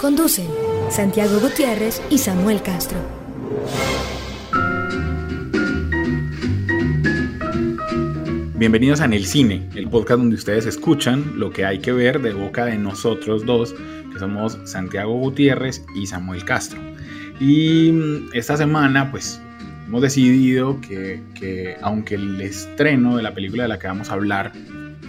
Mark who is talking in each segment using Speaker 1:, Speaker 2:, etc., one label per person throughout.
Speaker 1: Conducen Santiago Gutiérrez y Samuel Castro.
Speaker 2: Bienvenidos a En el Cine, el podcast donde ustedes escuchan lo que hay que ver de boca de nosotros dos, que somos Santiago Gutiérrez y Samuel Castro. Y mm, esta semana, pues, hemos decidido que, que aunque el estreno de la película de la que vamos a hablar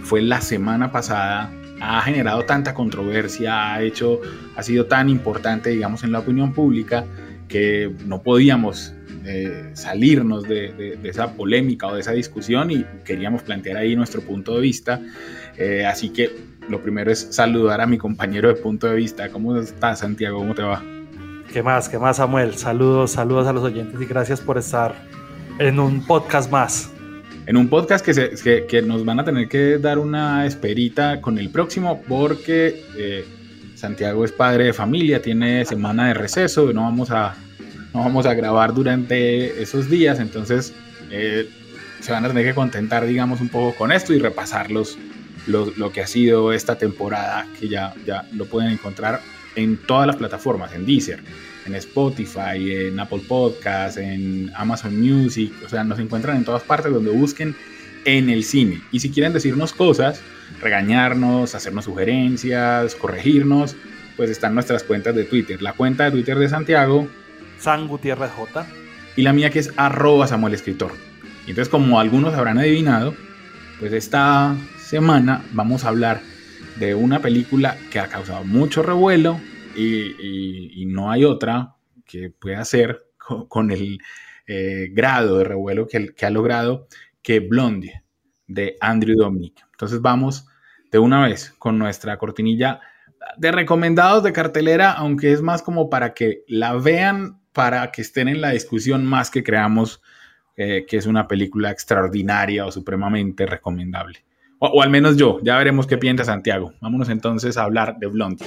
Speaker 2: fue la semana pasada, ha generado tanta controversia, ha hecho, ha sido tan importante, digamos, en la opinión pública, que no podíamos eh, salirnos de, esa polémica o de esa discusión y queríamos plantear ahí nuestro punto de vista. Eh, así que lo primero es saludar a mi compañero de punto de vista. ¿Cómo estás, Santiago? ¿Cómo te va?
Speaker 3: ¿Qué más? ¿Qué más, Samuel? Saludos, saludos a los oyentes y gracias por estar en un podcast más.
Speaker 2: En un podcast que, nos van a tener que dar una esperita con el próximo porque eh, Santiago es padre de familia, tiene semana de receso, no vamos a no vamos a grabar durante esos días, entonces eh, se van a tener que contentar, digamos, un poco con esto y repasar lo que ha sido esta temporada, que ya, ya lo pueden encontrar en todas las plataformas, en Deezer, en Spotify, en Apple Podcasts, en Amazon Music, o sea, nos encuentran en todas partes donde busquen en el cine. Y si quieren decirnos cosas, regañarnos, hacernos sugerencias, corregirnos, pues están nuestras cuentas de Twitter. La cuenta de Twitter de Santiago
Speaker 3: San Gutiérrez J.
Speaker 2: Y la mía que es arroba Samuel Escritor. Y entonces, como algunos habrán adivinado, pues esta semana vamos a hablar de una película que ha causado mucho revuelo y, no hay otra que pueda ser con, el eh, grado de revuelo que, ha logrado que Blondie de Andrew Dominic. Entonces vamos de una vez con nuestra cortinilla de recomendados de cartelera, aunque es más como para que la vean para que estén en la discusión más que creamos eh, que es una película extraordinaria o supremamente recomendable. O, al menos yo, ya veremos qué piensa Santiago. Vámonos entonces a hablar de Blondie.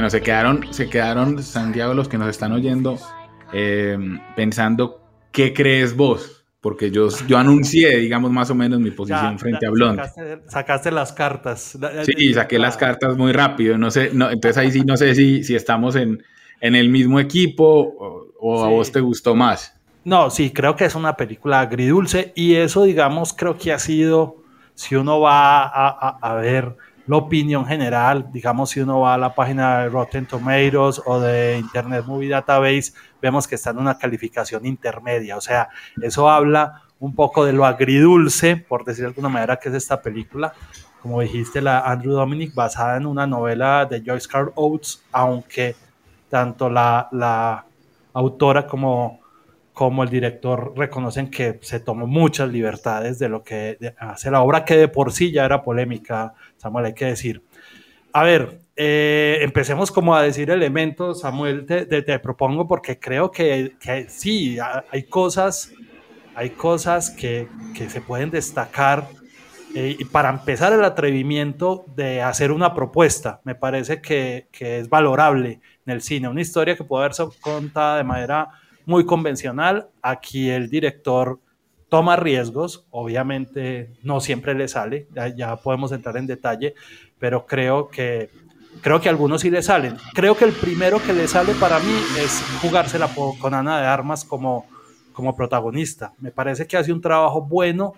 Speaker 2: Bueno, se quedaron, se quedaron, Santiago, los que nos están oyendo, eh, pensando, ¿qué crees vos? Porque yo, yo anuncié, digamos, más o menos mi posición frente a Blond.
Speaker 3: Sacaste, las cartas.
Speaker 2: Sí, saqué las cartas muy rápido. No sé, no, entonces ahí sí no sé si, si estamos en, en el mismo equipo o, a vos te gustó más.
Speaker 3: No, sí, creo que es una película agridulce y eso, digamos, creo que ha sido, si uno va a, a ver la opinión general, digamos, si uno va a la página de Rotten Tomatoes o de Internet Movie Database, vemos que está en una calificación intermedia, o sea, eso habla un poco de lo agridulce, por decir de alguna manera, que es esta película. Como dijiste, la Andrew Dominic, basada en una novela de Joyce Carl Oates, aunque tanto la, la autora como como el director reconocen que se tomó muchas libertades de lo que hace la obra, que de por sí ya era polémica, Samuel, hay que decir. A ver, eh, empecemos como a decir elementos, Samuel, te, propongo porque creo que, que, sí, hay cosas, hay cosas que, que se pueden destacar. Eh, y para empezar, el atrevimiento de hacer una propuesta, me parece que, que es valorable en el cine, una historia que puede haberse contada de manera muy convencional. Aquí el director toma riesgos, obviamente no siempre le sale, ya, podemos entrar en detalle, pero creo que creo que algunos sí le salen. Creo que el primero que le sale para mí es jugársela con Ana de Armas como, como protagonista. Me parece que hace un trabajo bueno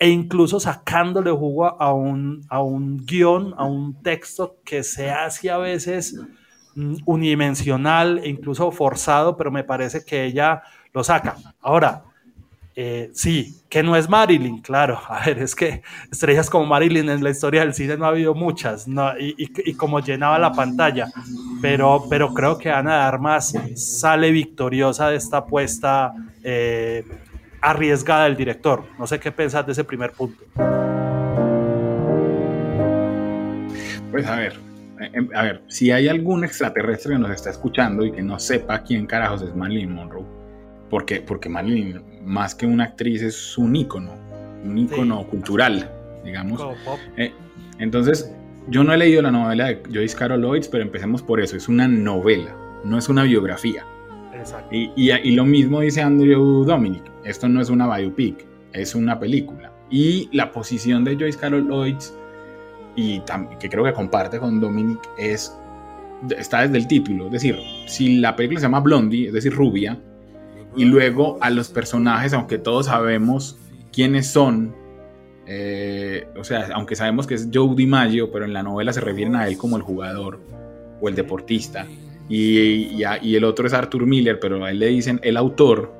Speaker 3: e incluso sacándole jugo a un, a un guion, a un texto que se hace a veces mm, unidimensional e incluso forzado, pero me parece que ella lo saca. Ahora, eh, sí, que no es Marilyn, claro. A ver, es que estrellas como Marilyn en la historia del cine no ha habido muchas, y, como llenaba la pantalla. Pero, pero creo que Ana de Armas sale victoriosa de esta apuesta eh, arriesgada del director. No sé qué pensás de ese primer punto.
Speaker 2: Pues a ver, em, a ver, si hay algún extraterrestre que nos está escuchando y que no sepa quién carajos es Marilyn Monroe, porque, porque Marilyn, más que una actriz, es un ícono, un ícono cultural, digamos. Eh, entonces, yo no he leído la novela de Joyce Carol Oates, pero empecemos por eso, es una novela, no es una biografía. Exacto. Y, y, lo mismo dice Andrew Dominic, esto no es una biopic, es una película. Y la posición de Joyce Carol Oates y que creo que comparte con Dominic es está desde el título, es decir, si la película se llama Blondie, es decir, rubia, y luego a los personajes, aunque todos sabemos quiénes son, eh, o sea, aunque sabemos que es Joe DiMaggio, pero en la novela se refieren a él como el jugador o el deportista, y, y, el otro es Arthur Miller, pero a él le dicen el autor,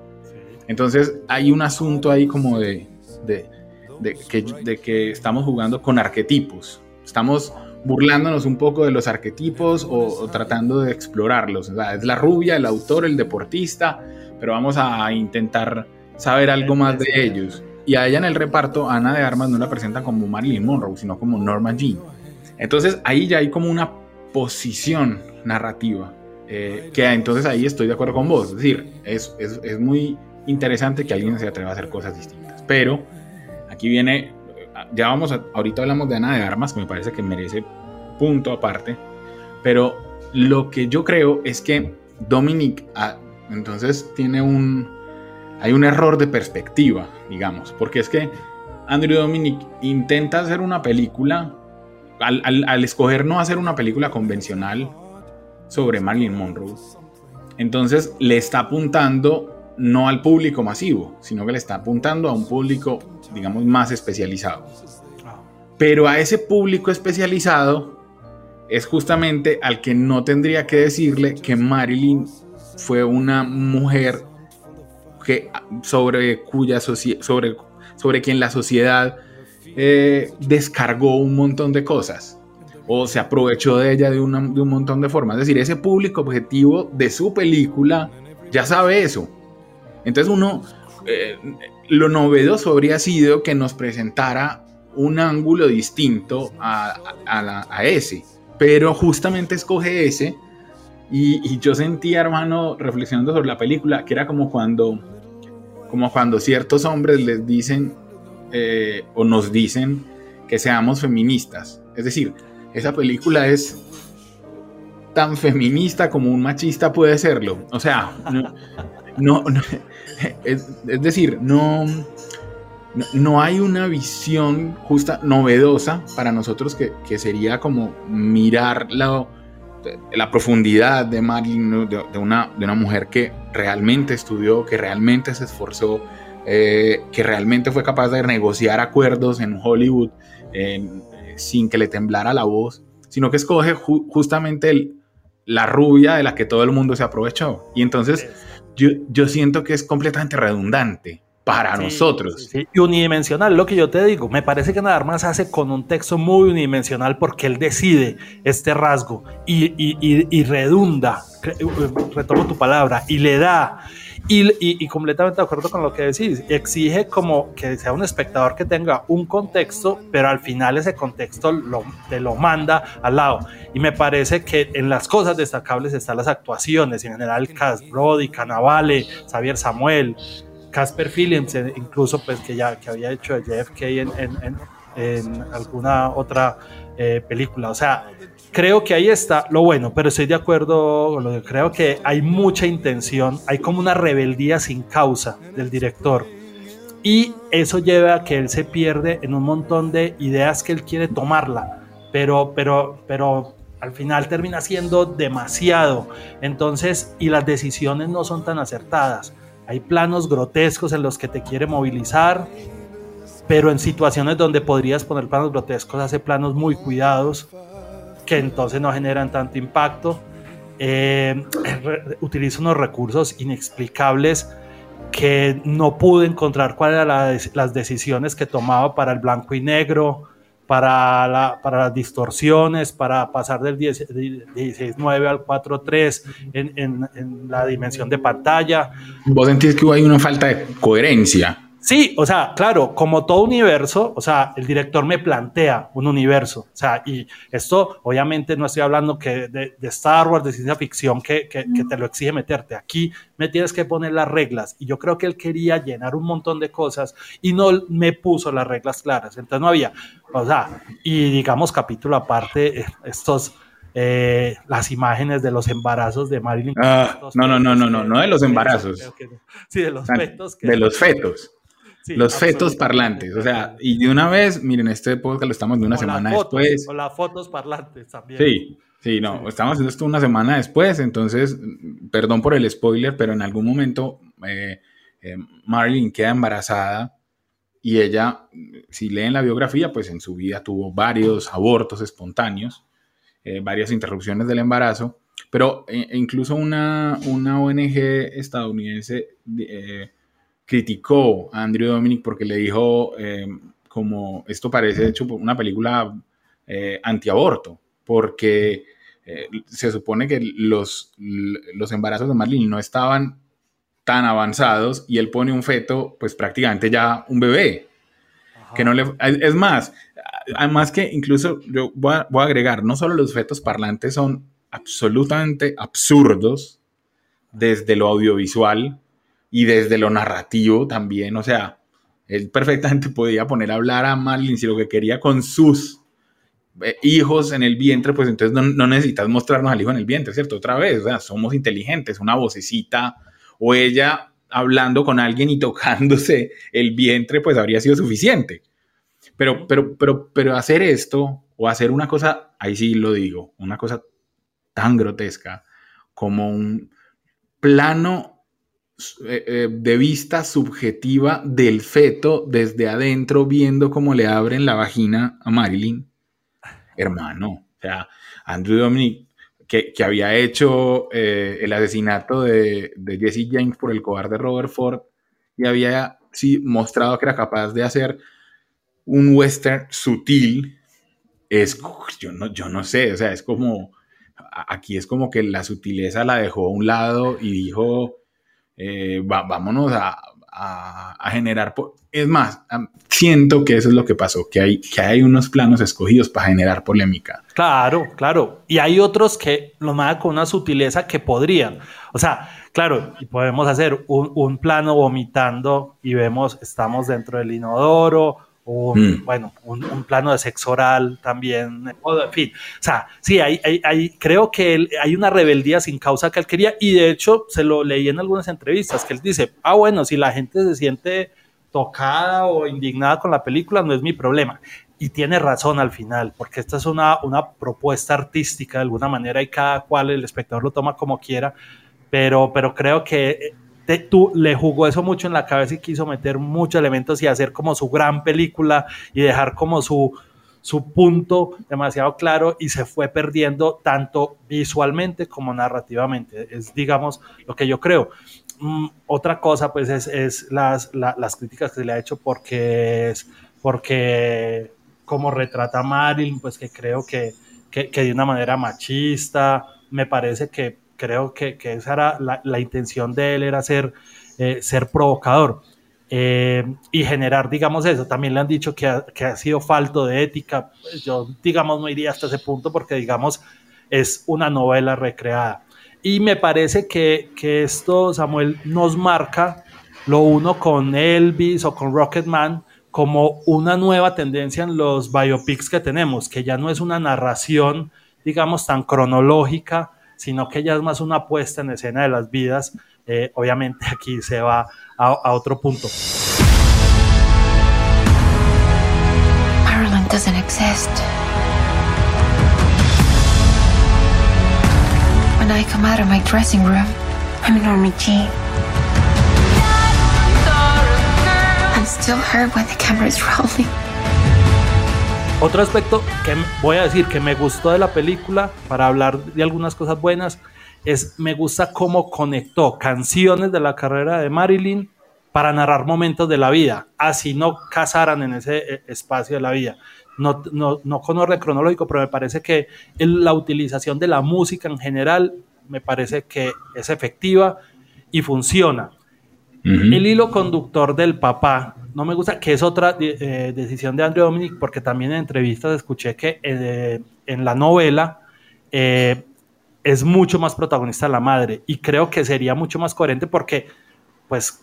Speaker 2: entonces hay un asunto ahí como de, de, que estamos jugando con arquetipos, Estamos burlándonos un poco de los arquetipos o, tratando de explorarlos. es la rubia, el autor, el deportista, pero vamos a intentar saber algo más de ellos. Y a ella en el reparto, Ana de Armas no la presenta como Marilyn Monroe, sino como Norma Jean. Entonces ahí ya hay como una posición narrativa, eh, que entonces ahí estoy de acuerdo con vos. Es decir, es, es, es muy interesante que alguien se atreva a hacer cosas distintas. Pero aquí viene ya vamos a, ahorita hablamos de Ana de Armas, que me parece que merece punto aparte, pero lo que yo creo es que Dominic entonces tiene un, hay un error de perspectiva, digamos, porque es que Andrew Dominic intenta hacer una película, al, al escoger no hacer una película convencional sobre Marilyn Monroe, entonces le está apuntando no al público masivo, sino que le está apuntando a un público, digamos, más especializado. Pero a ese público especializado es justamente al que no tendría que decirle que Marilyn fue una mujer que, sobre, cuya sobre, sobre quien la sociedad eh, descargó un montón de cosas o se aprovechó de ella de, de un montón de formas. Es decir, ese público objetivo de su película ya sabe eso entonces uno, eh, lo novedoso habría sido que nos presentara un ángulo distinto a, ese, pero justamente escoge ese y, yo sentía, hermano, reflexionando sobre la película, que era como cuando, como cuando ciertos hombres les dicen eh, o nos dicen que seamos feministas. Es decir, esa película es tan feminista como un machista puede serlo. O sea, no, es, decir, no, no hay una visión justa, novedosa para nosotros que, sería como mirar la, la profundidad de Marilyn, de, una, de una mujer que realmente estudió, que realmente se esforzó, eh, que realmente fue capaz de negociar acuerdos en Hollywood sin que le temblara la voz, sino que escoge justamente la rubia de la que todo el mundo se aprovechó. Y entonces yo, siento que es completamente redundante para nosotros.
Speaker 3: Y unidimensional, lo que yo te digo, me parece que nada más hace con un texto muy unidimensional porque él decide este rasgo y, y redunda, retomo tu palabra, y le da y, completamente de acuerdo con lo que decís, exige como que sea un espectador que tenga un contexto, pero al final ese contexto lo, te lo manda al lado. Y me parece que en las cosas destacables están las actuaciones, en general Cas Brody, Canavale, Xavier Samuel, Casper Phillips, eh, incluso pues que ya que había hecho JFK en, en, alguna otra eh, película. O sea, creo que ahí está lo bueno, pero estoy de acuerdo creo que hay mucha intención, hay como una rebeldía sin causa del director. Y eso lleva a que él se pierde en un montón de ideas que él quiere tomarla, pero, pero, pero al final termina siendo demasiado. Entonces, y las decisiones no son tan acertadas. Hay planos grotescos en los que te quiere movilizar, pero en situaciones donde podrías poner planos grotescos, hace planos muy cuidados que entonces no generan tanto impacto. eh, utiliza unos recursos inexplicables que no pude encontrar cuáles eran las decisiones que tomaba para el blanco y negro, para, la, para las distorsiones, para pasar del 16.9 al 4.3 en, en, en la dimensión de pantalla.
Speaker 2: ¿Vos sentís que hay una falta de coherencia?
Speaker 3: Sí, o sea, claro, como todo universo, o sea, el director me plantea un universo, o sea, y esto obviamente no estoy hablando que de, Star Wars, de ciencia ficción, que, que, te lo exige meterte. Aquí me tienes que poner las reglas, y yo creo que él quería llenar un montón de cosas y no me puso las reglas claras, entonces no había, o sea, y digamos capítulo aparte, eh, estos... Eh, las imágenes de los embarazos de Marilyn.
Speaker 2: Ah, no, no, no, no, no, no de los embarazos.
Speaker 3: Sí, de los fetos.
Speaker 2: de los fetos los fetos parlantes, o sea, y de una vez, miren, este podcast lo estamos de una semana después.
Speaker 3: O las fotos parlantes también.
Speaker 2: Sí, sí, no, estamos haciendo esto una semana después, entonces, perdón por el spoiler, pero en algún momento eh, eh, Marilyn queda embarazada y ella, si leen la biografía, pues en su vida tuvo varios abortos espontáneos, eh, varias interrupciones del embarazo, pero incluso una, una ONG estadounidense criticó a Andrew Dominic porque le dijo eh, como esto parece hecho una película eh, antiaborto, porque eh, se supone que los, los embarazos de Marlene no estaban tan avanzados y él pone un feto, pues prácticamente ya un bebé. Que no le, es más, además que incluso yo voy a, voy a agregar, no solo los fetos parlantes son absolutamente absurdos desde lo audiovisual, y desde lo narrativo también, o sea, él perfectamente podía poner a hablar a Marlin si lo que quería con sus eh, hijos en el vientre, pues entonces no, necesitas mostrarnos al hijo en el vientre, ¿cierto? Otra vez, o sea, somos inteligentes, una vocecita o ella hablando con alguien y tocándose el vientre, pues habría sido suficiente. Pero, pero, pero, pero hacer esto o hacer una cosa, ahí sí lo digo, una cosa tan grotesca como un plano de vista subjetiva del feto desde adentro viendo cómo le abren la vagina a Marilyn. Hermano, o sea, Andrew Dominic, que, había hecho eh, el asesinato de, Jesse James por el cobarde Robert Ford y había sí, mostrado que era capaz de hacer un western sutil, es, yo no, yo no sé, o sea, es como, aquí es como que la sutileza la dejó a un lado y dijo, eh, vámonos a, generar... Es más, siento que eso es lo que pasó, que hay, que hay unos planos escogidos para generar polémica.
Speaker 3: Claro, claro. Y hay otros que lo mandan con una sutileza que podrían. O sea, claro, podemos hacer un, un plano vomitando y vemos, estamos dentro del inodoro un, mm. bueno, un, plano de sexo oral también, en fin, o sea, sí, hay, hay, creo que hay una rebeldía sin causa que él quería y de hecho se lo leí en algunas entrevistas que él dice, ah, bueno, si la gente se siente tocada o indignada con la película, no es mi problema. Y tiene razón al final, porque esta es una, una propuesta artística de alguna manera y cada cual el espectador lo toma como quiera, pero, pero creo que tú le jugó eso mucho en la cabeza y quiso meter muchos elementos y hacer como su gran película y dejar como su, su punto demasiado claro y se fue perdiendo tanto visualmente como narrativamente. Es, digamos, lo que yo creo. Mm, otra cosa, pues, es, es las, las críticas que se le ha hecho porque es, porque como retrata a Marilyn, pues que creo que, que, que de una manera machista, me parece que creo que, que esa era la, la, intención de él, era ser, eh, ser provocador eh, y generar, digamos, eso. También le han dicho que ha, que ha sido falto de ética. Pues yo, digamos, no iría hasta ese punto porque, digamos, es una novela recreada. Y me parece que, que esto, Samuel, nos marca lo uno con Elvis o con Rocketman como una nueva tendencia en los biopics que tenemos, que ya no es una narración, digamos, tan cronológica, sino que ya es más una puesta en escena de las vidas. Eh, obviamente aquí se va a, a otro punto. Marilyn doesn't exist. When I come out of my dressing room, I'm Norma Jean. I'm still her when the camera is rolling. Otro aspecto que voy a decir que me gustó de la película, para hablar de algunas cosas buenas, es me gusta cómo conectó canciones de la carrera de Marilyn para narrar momentos de la vida, así no casaran en ese eh, espacio de la vida. No, no, no con orden cronológico, pero me parece que la utilización de la música en general me parece que es efectiva y funciona. El hilo conductor del papá, no me gusta, que es otra eh, decisión de Andrew Dominic, porque también en entrevistas escuché que eh, en la novela eh, es mucho más protagonista la madre y creo que sería mucho más coherente porque pues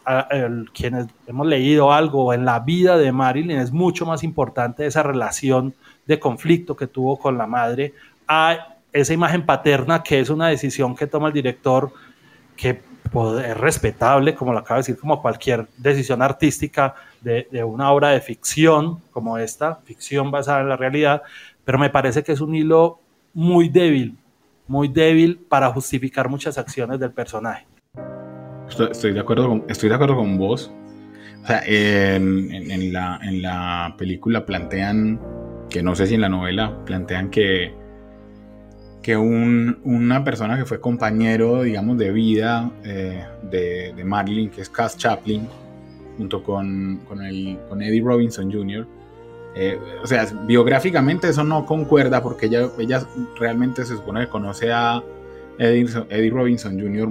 Speaker 3: quienes hemos leído algo en la vida de Marilyn es mucho más importante esa relación de conflicto que tuvo con la madre. A esa imagen paterna que es una decisión que toma el director que es respetable, como lo acaba de decir, como cualquier decisión artística de, de, una obra de ficción como esta, ficción basada en la realidad, pero me parece que es un hilo muy débil, muy débil para justificar muchas acciones del personaje.
Speaker 2: Estoy, de, acuerdo con, estoy de acuerdo con vos. O sea, en, en, la, en la película plantean, que no sé si en la novela, plantean que, que un, una persona que fue compañero, digamos, de vida eh, de, de, que es Cass Chaplin, junto con, con, el, con Eddie Robinson Jr., eh, o sea, biográficamente eso no concuerda porque ella, ella realmente se supone que conoce a Eddie, Robinson Jr.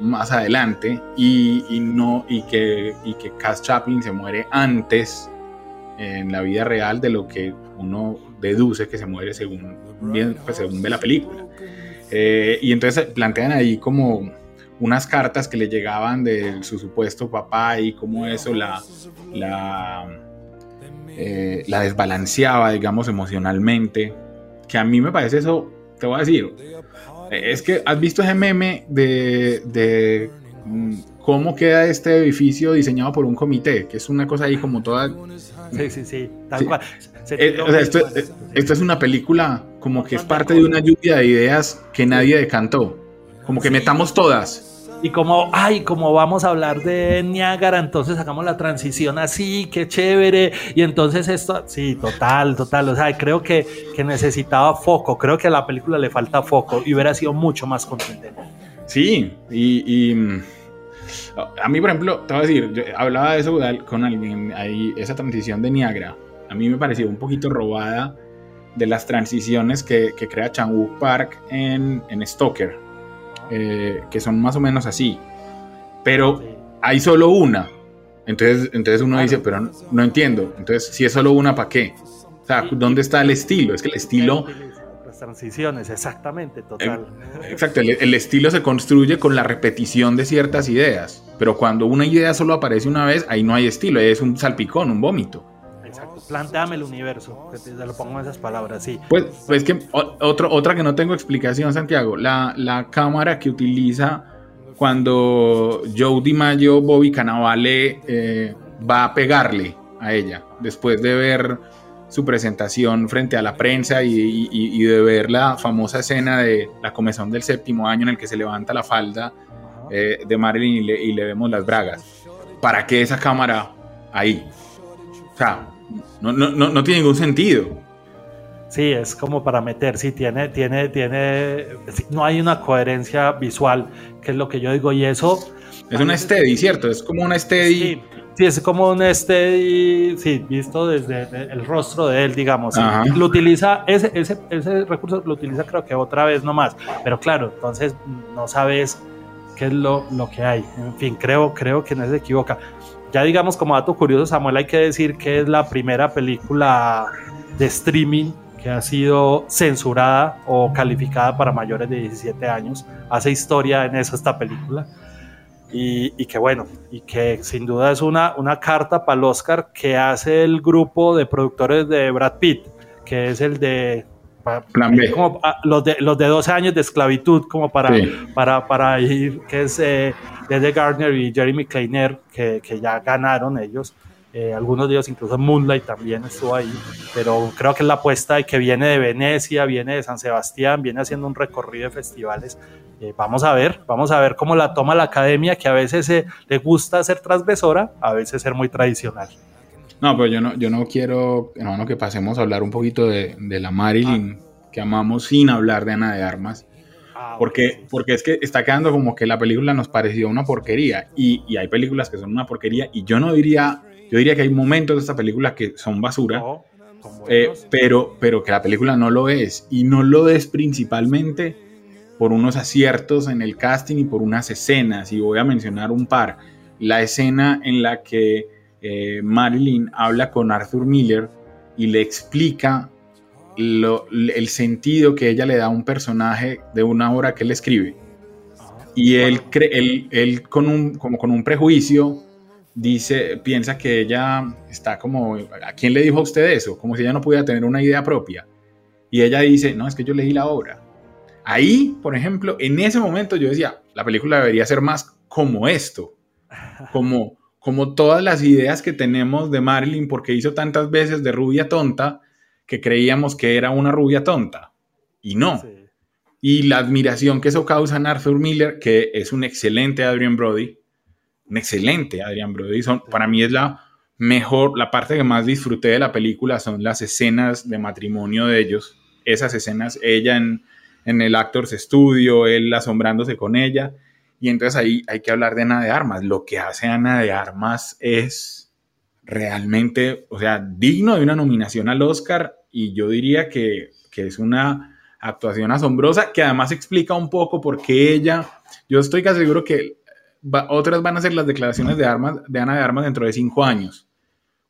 Speaker 2: más adelante y, no, y, que, y que Cass Chaplin se muere antes en la vida real de lo que uno deduce que se muere según, pues, según ve la película. Eh, y entonces plantean ahí como unas cartas que le llegaban de su supuesto papá y cómo eso la, la eh, la desbalanceaba, digamos, emocionalmente. Que a mí me parece eso, te voy a decir, es que has visto ese meme de, de mm, cómo queda este edificio diseñado por un comité, que es una cosa ahí como toda...
Speaker 3: Sí, sí, sí, tal cual.
Speaker 2: Eh, esto, esto, es una película como que es parte de una lluvia de ideas que nadie decantó. Como que metamos todas.
Speaker 3: Y como, ay, como vamos a hablar de Niágara, entonces hagamos la transición así, qué chévere. Y entonces esto, sí, total, total. O sea, creo que, que necesitaba foco. Creo que a la película le falta foco y hubiera sido mucho más contundente.
Speaker 2: Sí, y, mm, a mí, por ejemplo, te voy a decir, yo hablaba de eso con alguien ahí, esa transición de Niagara. A mí me pareció un poquito robada de las transiciones que, que crea Chan Park en, en Stoker eh, que son más o menos así. Pero hay solo una. Entonces, entonces uno dice, pero no, entiendo. Entonces, si es solo una, ¿para qué? O sea, ¿dónde está el estilo? Es que el estilo...
Speaker 3: Las transiciones, exactamente, total.
Speaker 2: Eh, exacto, el, estilo se construye con la repetición de ciertas ideas. Pero cuando una idea solo aparece una vez, ahí no hay estilo, es un salpicón, un vómito.
Speaker 3: Exacto, planteame el universo, que te lo pongo en esas palabras, sí.
Speaker 2: Pues, pues que otro, otra que no tengo explicación, Santiago, la, la cámara que utiliza cuando Joe DiMaggio, Bobby Cannavale eh, va a pegarle a ella, después de ver su presentación frente a la prensa y, de ver la famosa escena de la comezón del séptimo año en el que se levanta la falda eh, de Marilyn y le, y le vemos las bragas. ¿Para qué esa cámara ahí? O sea, no, no, no, tiene ningún sentido.
Speaker 3: Sí, es como para meter, sí, tiene, tiene, tiene, no hay una coherencia visual, que es lo que yo digo, y eso...
Speaker 2: Es una steady, ¿cierto? Es como una steady...
Speaker 3: Sí, es como un steady, sí, visto desde el rostro de él, digamos. Lo utiliza, ese, ese, ese recurso lo utiliza creo que otra vez nomás, pero claro, entonces no sabes qué es lo, lo que hay. En fin, creo, creo que no se equivoca. Ya digamos como dato curioso, Samuel, hay que decir que es la primera película de streaming que ha sido censurada o calificada para mayores de 17 años. Hace historia en eso esta película. Y, y, que bueno, y que sin duda es una, una carta para el Oscar que hace el grupo de productores de Brad Pitt, que es el de
Speaker 2: Plan B.
Speaker 3: Como, ah, los, de, los de 12 años de esclavitud, como para, para, para ir, que es eh, desde Gardner y Jeremy Kleiner, que, que ya ganaron ellos. Eh, algunos de ellos, incluso Moonlight también estuvo ahí, pero creo que es la apuesta de que viene de Venecia, viene de San Sebastián, viene haciendo un recorrido de festivales. Eh, vamos a ver, vamos a ver cómo la toma la academia, que a veces le gusta ser transgresora, a veces ser muy tradicional.
Speaker 2: No, pero yo no, yo no quiero, hermano, que pasemos a hablar un poquito de, de la Marilyn ah. que amamos sin hablar de Ana de Armas. Ah, porque, porque es que está quedando como que la película nos pareció una porquería y, y, hay películas que son una porquería y yo no diría, yo diría que hay momentos de esta película que son basura, eh, pero, pero que la película no lo es y no lo es principalmente por unos aciertos en el casting y por unas escenas y voy a mencionar un par. La escena en la que eh, Marilyn habla con Arthur Miller y le explica el sentido que ella le da a un personaje de una obra que él escribe. Y él, con, como con un prejuicio dice, piensa que ella está como, ¿a quién le dijo a usted eso? Como si ella no pudiera tener una idea propia. Y ella dice, no, es que yo leí la obra. Ahí, por ejemplo, en ese momento yo decía, la película debería ser más como esto, como, como todas las ideas que tenemos de Marilyn, porque hizo tantas veces de rubia tonta, que creíamos que era una rubia tonta y no. Y la admiración que eso causa en Arthur Miller, que es un excelente Adrian Brody, un excelente Adrian Brody, son, para mí es la mejor, la parte que más disfruté de la película son las escenas de matrimonio de ellos, esas escenas, ella en, en el Actors Studio, él asombrándose con ella, y entonces ahí hay que hablar de Ana de Armas, lo que hace Ana de Armas es realmente, o sea, digno de una nominación al Oscar. Y yo diría que, es una actuación asombrosa que además explica un poco por qué ella, yo estoy casi seguro que otras van a ser las declaraciones de, armas, de Ana de Armas dentro de cinco años,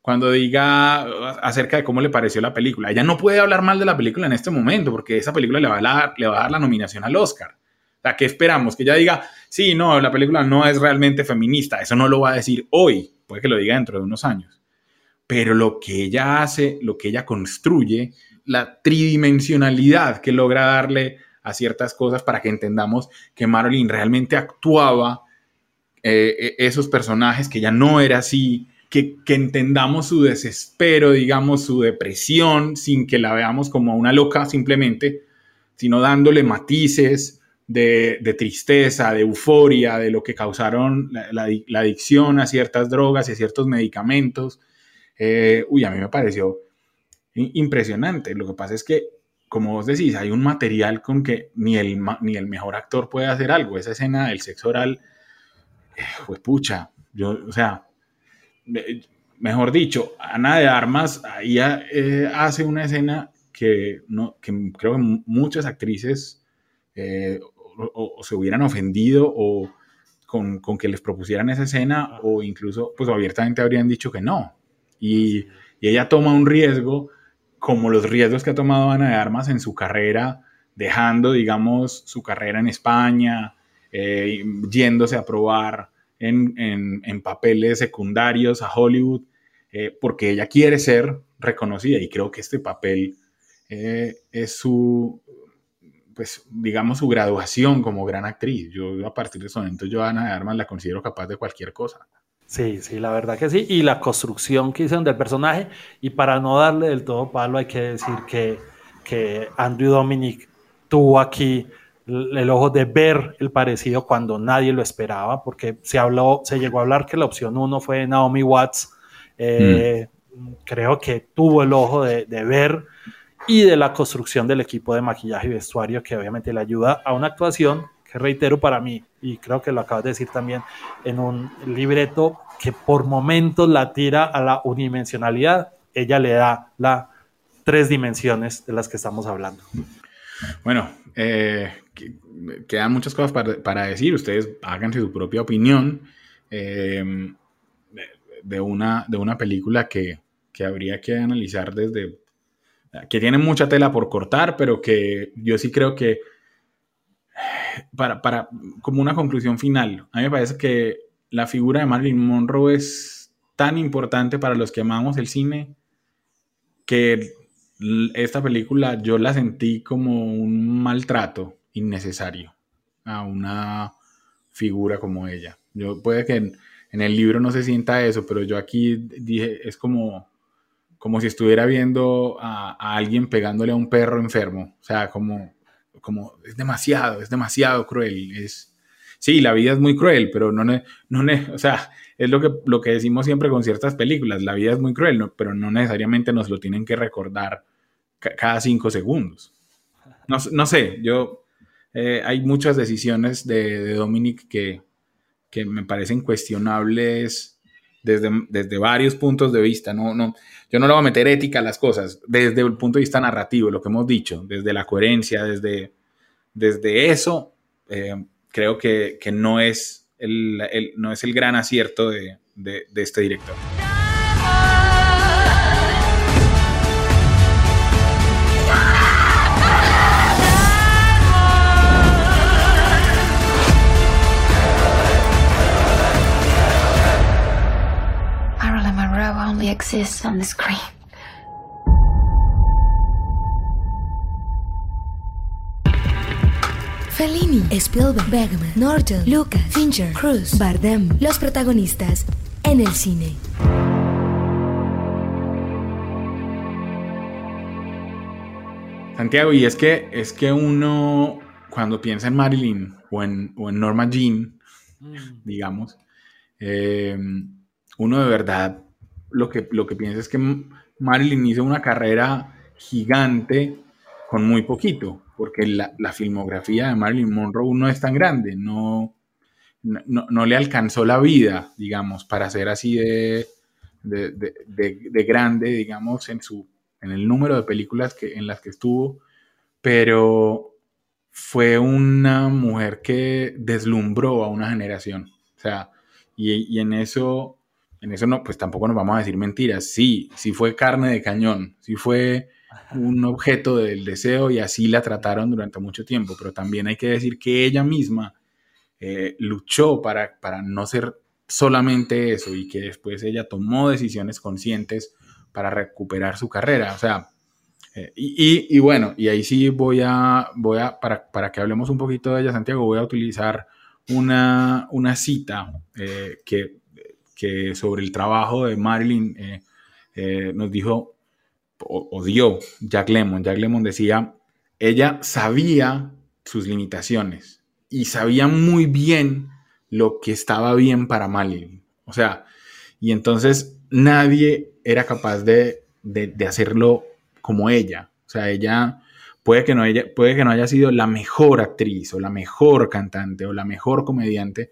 Speaker 2: cuando diga acerca de cómo le pareció la película. Ella no puede hablar mal de la película en este momento porque esa película le va a, le va a dar la nominación al Oscar. O sea, ¿qué esperamos? Que ella diga, sí, no, la película no es realmente feminista. Eso no lo va a decir hoy puede que lo diga dentro de unos años, pero lo que ella hace, lo que ella construye, la tridimensionalidad que logra darle a ciertas cosas para que entendamos que Marilyn realmente actuaba eh, e-, esos personajes, que ya no era así, que, entendamos su desespero, digamos, su depresión, sin que la veamos como una loca simplemente, sino dándole matices, de, tristeza, de euforia, de lo que causaron la, adicción a ciertas drogas y a ciertos medicamentos. Eh, uy, a mí me pareció impresionante. Lo que pasa es que, como vos decís, hay un material con que ni el, ni el mejor actor puede hacer algo. Esa escena del sexo oral, pues pucha, yo, o sea, mejor dicho, Ana de Armas ahí eh, hace una escena que, no, que creo que muchas actrices eh, o, se hubieran ofendido o con, con, que les propusieran esa escena o incluso pues abiertamente habrían dicho que no. Y, y, ella toma un riesgo como los riesgos que ha tomado Ana de Armas en su carrera, dejando, digamos, su carrera en España, eh, yéndose a probar en, en, en, papeles secundarios a Hollywood, eh, porque ella quiere ser reconocida y creo que este papel eh, es su, pues, digamos, su graduación como gran actriz. Yo a partir de ese momento, yo a Ana de Armas la considero capaz de cualquier cosa.
Speaker 3: Sí, sí, la verdad que sí. Y la construcción que hicieron del personaje, y para no darle del todo palo, hay que decir que, que Andrew Dominic tuvo aquí el ojo de ver el parecido cuando nadie lo esperaba, porque se habló, se llegó a hablar que la opción uno fue Naomi Watts. Eh. Creo que tuvo el ojo de, de ver y de la construcción del equipo de maquillaje y vestuario que obviamente le ayuda a una actuación que reitero para mí, y creo que lo acabas de decir también, en un libreto que por momentos la tira a la unidimensionalidad, ella le da las tres dimensiones de las que estamos hablando.
Speaker 2: Bueno, eh, quedan muchas cosas para, decir, ustedes háganse su propia opinión eh, de, una, de una película que, que habría que analizar desde que tiene mucha tela por cortar, pero que yo sí creo que para, para, como una conclusión final, a mí me parece que la figura de Marilyn Monroe es tan importante para los que amamos el cine que esta película yo la sentí como un maltrato innecesario a una figura como ella. Yo puede que en, el libro no se sienta eso, pero yo aquí dije, es como como si estuviera viendo a, alguien pegándole a un perro enfermo. O sea, como, como es demasiado, es demasiado cruel. Es, sí, la vida es muy cruel, pero no, no, o sea, es lo que, lo que decimos siempre con ciertas películas. La vida es muy cruel, pero no necesariamente nos lo tienen que recordar cada cinco segundos. No, no sé, yo eh, hay muchas decisiones de, Dominic que, que, me parecen cuestionables desde, desde varios puntos de vista. No, no, yo no le voy a meter ética a las cosas, desde el punto de vista narrativo, lo que hemos dicho, desde la coherencia, desde, desde eso, eh, creo que, que, no, es el, el, no es el gran acierto de, de, de este director. Only exists on the screen.
Speaker 1: Fellini, Spielberg, Bergman, Norton, Lucas, Fincher, Cruz, Bardem, los protagonistas en el cine.
Speaker 2: Santiago, y es que es que uno cuando piensa en Marilyn o en, o en Norma Jean, mm. digamos, eh, uno de verdad lo que, lo que piensa es que Marilyn hizo una carrera gigante con muy poquito, porque la, filmografía de Marilyn Monroe no es tan grande, no, no, le alcanzó la vida, digamos, para ser así de, de, grande, digamos, en, su, en el número de películas que, en las que estuvo, pero fue una mujer que deslumbró a una generación. O sea, y en eso en eso no, pues tampoco nos vamos a decir mentiras. Sí, sí fue carne de cañón, sí fue un objeto del deseo y así la trataron durante mucho tiempo, pero también hay que decir que ella misma eh, luchó para, para no ser solamente eso y que después ella tomó decisiones conscientes para recuperar su carrera. O sea, eh, y, bueno, y ahí sí voy a, voy a para, para, que hablemos un poquito de ella, Santiago, voy a utilizar una, una cita eh, que que sobre el trabajo de Marilyn eh, eh, nos dijo o, dio Jack Lemmon. Jack Lemmon decía, ella sabía sus limitaciones y sabía muy bien lo que estaba bien para Marilyn. O sea, y entonces nadie era capaz de, de, hacerlo como ella. O sea, ella puede que, no ella puede que no haya sido la mejor actriz o la mejor cantante o la mejor comediante,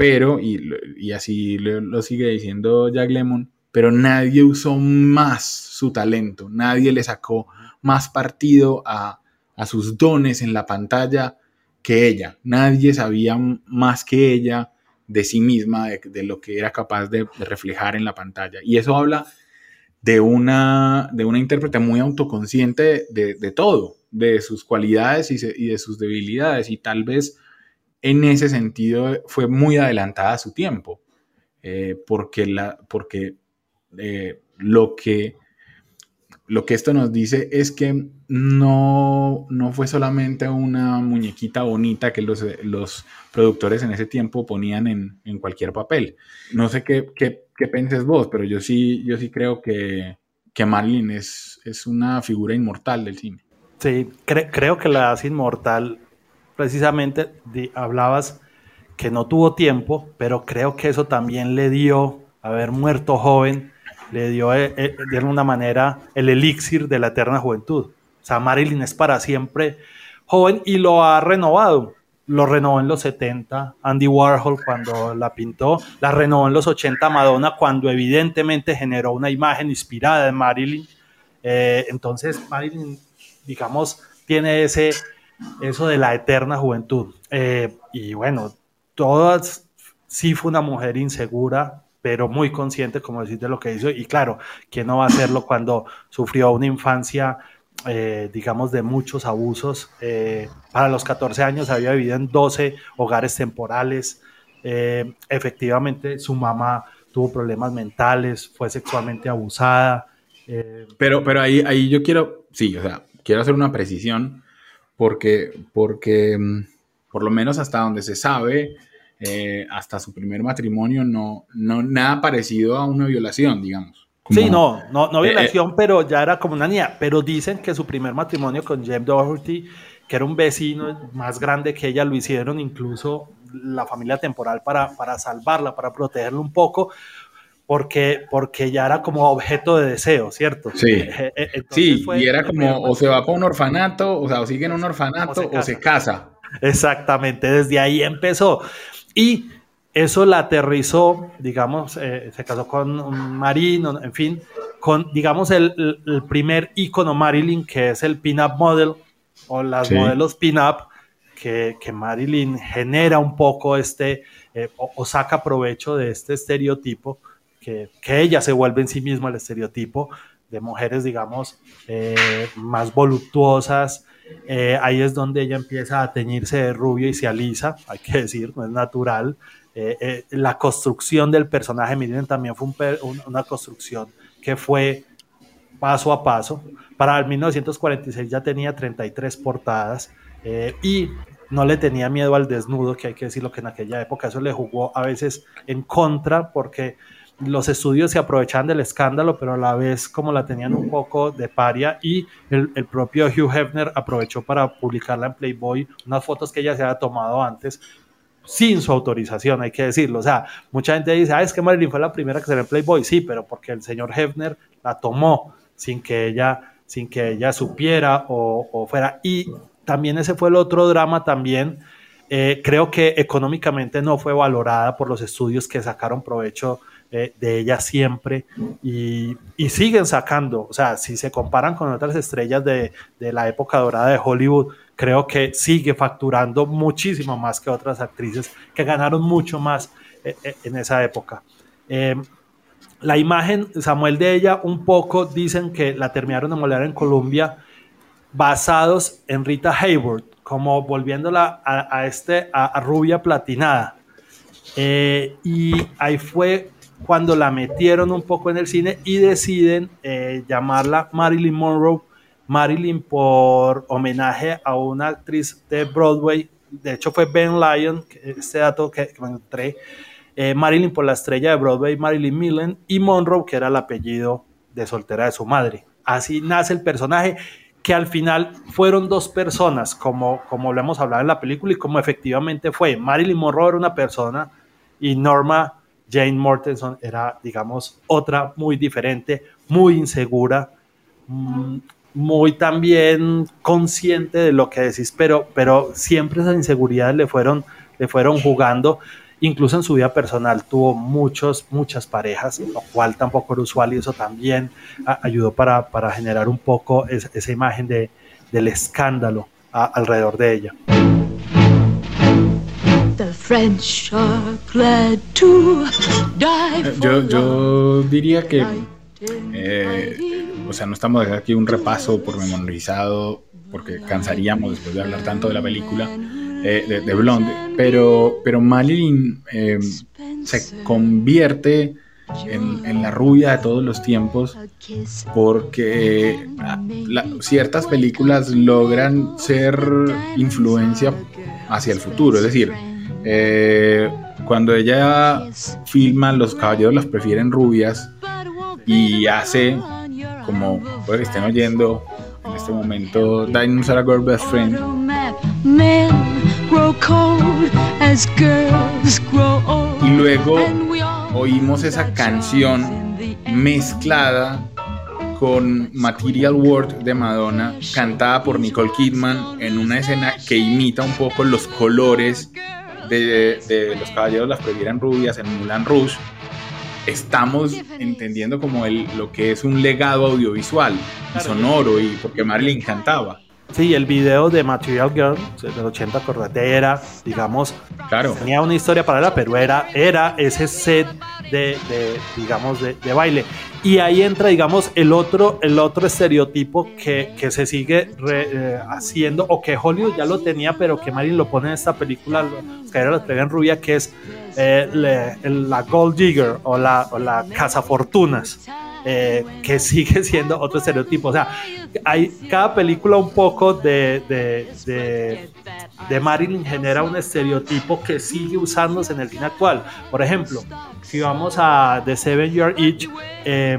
Speaker 2: pero, y, así lo, sigue diciendo Jack Lemon, pero nadie usó más su talento, nadie le sacó más partido a, sus dones en la pantalla que ella, nadie sabía más que ella de sí misma, de, lo que era capaz de, reflejar en la pantalla. Y eso habla de una, de una intérprete muy autoconsciente de, todo, de sus cualidades y, y, de sus debilidades, y tal vez en ese sentido fue muy adelantada a su tiempo, eh, porque, la, porque eh, lo, que, lo que esto nos dice es que no, no fue solamente una muñequita bonita que los, los productores en ese tiempo ponían en, en cualquier papel. No sé qué, qué, qué penses vos, pero yo sí, yo sí creo que, que es, es una figura inmortal del cine.
Speaker 3: Sí, creo que la hace inmortal precisamente hablabas que no tuvo tiempo, pero creo que eso también le dio, haber muerto joven, le dio eh, eh, de alguna manera el elixir de la eterna juventud. O sea, Marilyn es para siempre joven y lo ha renovado. Lo renovó en los 70 Andy Warhol cuando la pintó, la renovó en los 80 Madonna cuando evidentemente generó una imagen inspirada de Marilyn. Eh, entonces Marilyn, digamos, tiene ese, eso de la eterna juventud. Eh, y bueno, todas, sí fue una mujer insegura, pero muy consciente, como decís, de lo que hizo. Y claro, ¿quién no va a hacerlo cuando sufrió una infancia, eh, digamos, de muchos abusos? Eh, para los 14 años había vivido en 12 hogares temporales. efectivamente, su mamá tuvo problemas mentales, fue sexualmente abusada.
Speaker 2: pero, pero ahí, ahí yo quiero, sí, o sea, quiero hacer una precisión porque, porque mm, por lo menos hasta donde se sabe, eh, hasta su primer matrimonio, no, no nada parecido a una violación, digamos.
Speaker 3: sí, no, no, no eh, violación, pero ya era como una niña. Pero dicen que su primer matrimonio con James Doherty, que era un vecino más grande que ella, lo hicieron incluso la familia temporal para, para salvarla, para protegerla un poco, porque, porque ya era como objeto de deseo, ¿cierto?
Speaker 2: Sí, eh, sí y era como o se va para un orfanato, o sea, o sigue en un orfanato o se casa.
Speaker 3: Exactamente, desde ahí empezó. Y eso la aterrizó, digamos, eh, se casó con un marino, en fin, con, digamos, el, el, primer icono Marilyn, que es el pin-up model o las modelos pin-up, que, que, Marilyn genera un poco este, eh, o, saca provecho de este estereotipo, que, que, ella se vuelve en sí misma el estereotipo de mujeres, digamos, eh, más voluptuosas. ahí es donde ella empieza a teñirse de rubio y se alisa, hay que decir, no es natural. Eh, eh, la construcción del personaje Miren también fue una construcción que fue paso a paso. Para el 1946 ya tenía 33 portadas eh, y no le tenía miedo al desnudo, que hay que decirlo que en aquella época eso le jugó a veces en contra porque los estudios se aprovechaban del escándalo, pero a la vez como la tenían un poco de paria y el, el, propio Hugh Hefner aprovechó para publicarla en Playboy, unas fotos que ella se había tomado antes sin su autorización, hay que decirlo. O sea, mucha gente dice, ah, es que Marilyn fue la primera que se en Playboy. Sí, pero porque el señor Hefner la tomó sin que ella, sin que ella supiera o, fuera. Y también ese fue el otro drama también. Eh, creo que económicamente no fue valorada por los estudios que sacaron provecho eh, de ella siempre y, siguen sacando, o sea, si se comparan con otras estrellas de, de la época dorada de Hollywood, creo que sigue facturando muchísimo más que otras actrices que ganaron mucho más eh, eh, en esa época. Eh, la imagen, Samuel, de ella, un poco dicen que la terminaron de moler en Colombia basados en Rita Hayworth, como volviéndola a, este, a, rubia platinada. y ahí fue cuando la metieron un poco en el cine y deciden llamarla Marilyn Monroe Marilyn por homenaje a una actriz de Broadway, de hecho fue Ben Lyon, este dato que, me encontré, eh, Marilyn por la estrella de Broadway, Marilyn Millen, y Monroe, que era el apellido de soltera de su madre. Así nace el personaje, que al final fueron dos personas, como, como lo hemos hablado en la película y como efectivamente fue. Marilyn Monroe era una persona y Norma Jane Mortenson era, digamos, otra muy diferente, muy insegura, mm, muy también consciente de lo que decís, pero, pero siempre esas inseguridades le fueron, le fueron jugando. Incluso en su vida personal tuvo muchos, muchas parejas, lo cual tampoco era usual y eso también ayudó para, para, generar un poco esa imagen de, del escándalo alrededor de ella.
Speaker 2: Yo, yo diría que eh, o sea, no estamos aquí un repaso pormenorizado porque cansaríamos después de hablar tanto de la película eh, de, Blonde, pero, pero Marilyn eh, se convierte en, la rubia de todos los tiempos porque ciertas películas logran ser influencia hacia el futuro, es decir, cuando ella filma Los caballeros las prefieren rubias, y hace, como puede que estén oyendo en este momento, Dinosaur Girl Best Friend. Y luego oímos esa canción mezclada con Material World de Madonna, cantada por Nicole Kidman en una escena que imita un poco los colores de, de los caballeros las prefieran rubias en Mulan Rouge estamos entendiendo como el, lo que es un legado audiovisual y sonoro y porque Marilyn cantaba.
Speaker 3: Sí, el video de Material Girl del 80 era, digamos, claro. tenía una historia paralela, pero era, era ese set de, digamos, de, baile. Y ahí entra, digamos, el otro, el otro estereotipo que, que se sigue eh, haciendo, o que Hollywood ya lo tenía, pero que Marilyn lo pone en esta película, que era la en rubia, que es eh, la Gold Digger o la, o la Cazafortunas. Eh, que sigue siendo otro estereotipo. O sea, hay cada película un poco de, de, de, Marilyn genera un estereotipo que sigue usándose en el cine actual. Por ejemplo, si vamos a The Seven Year Itch, eh,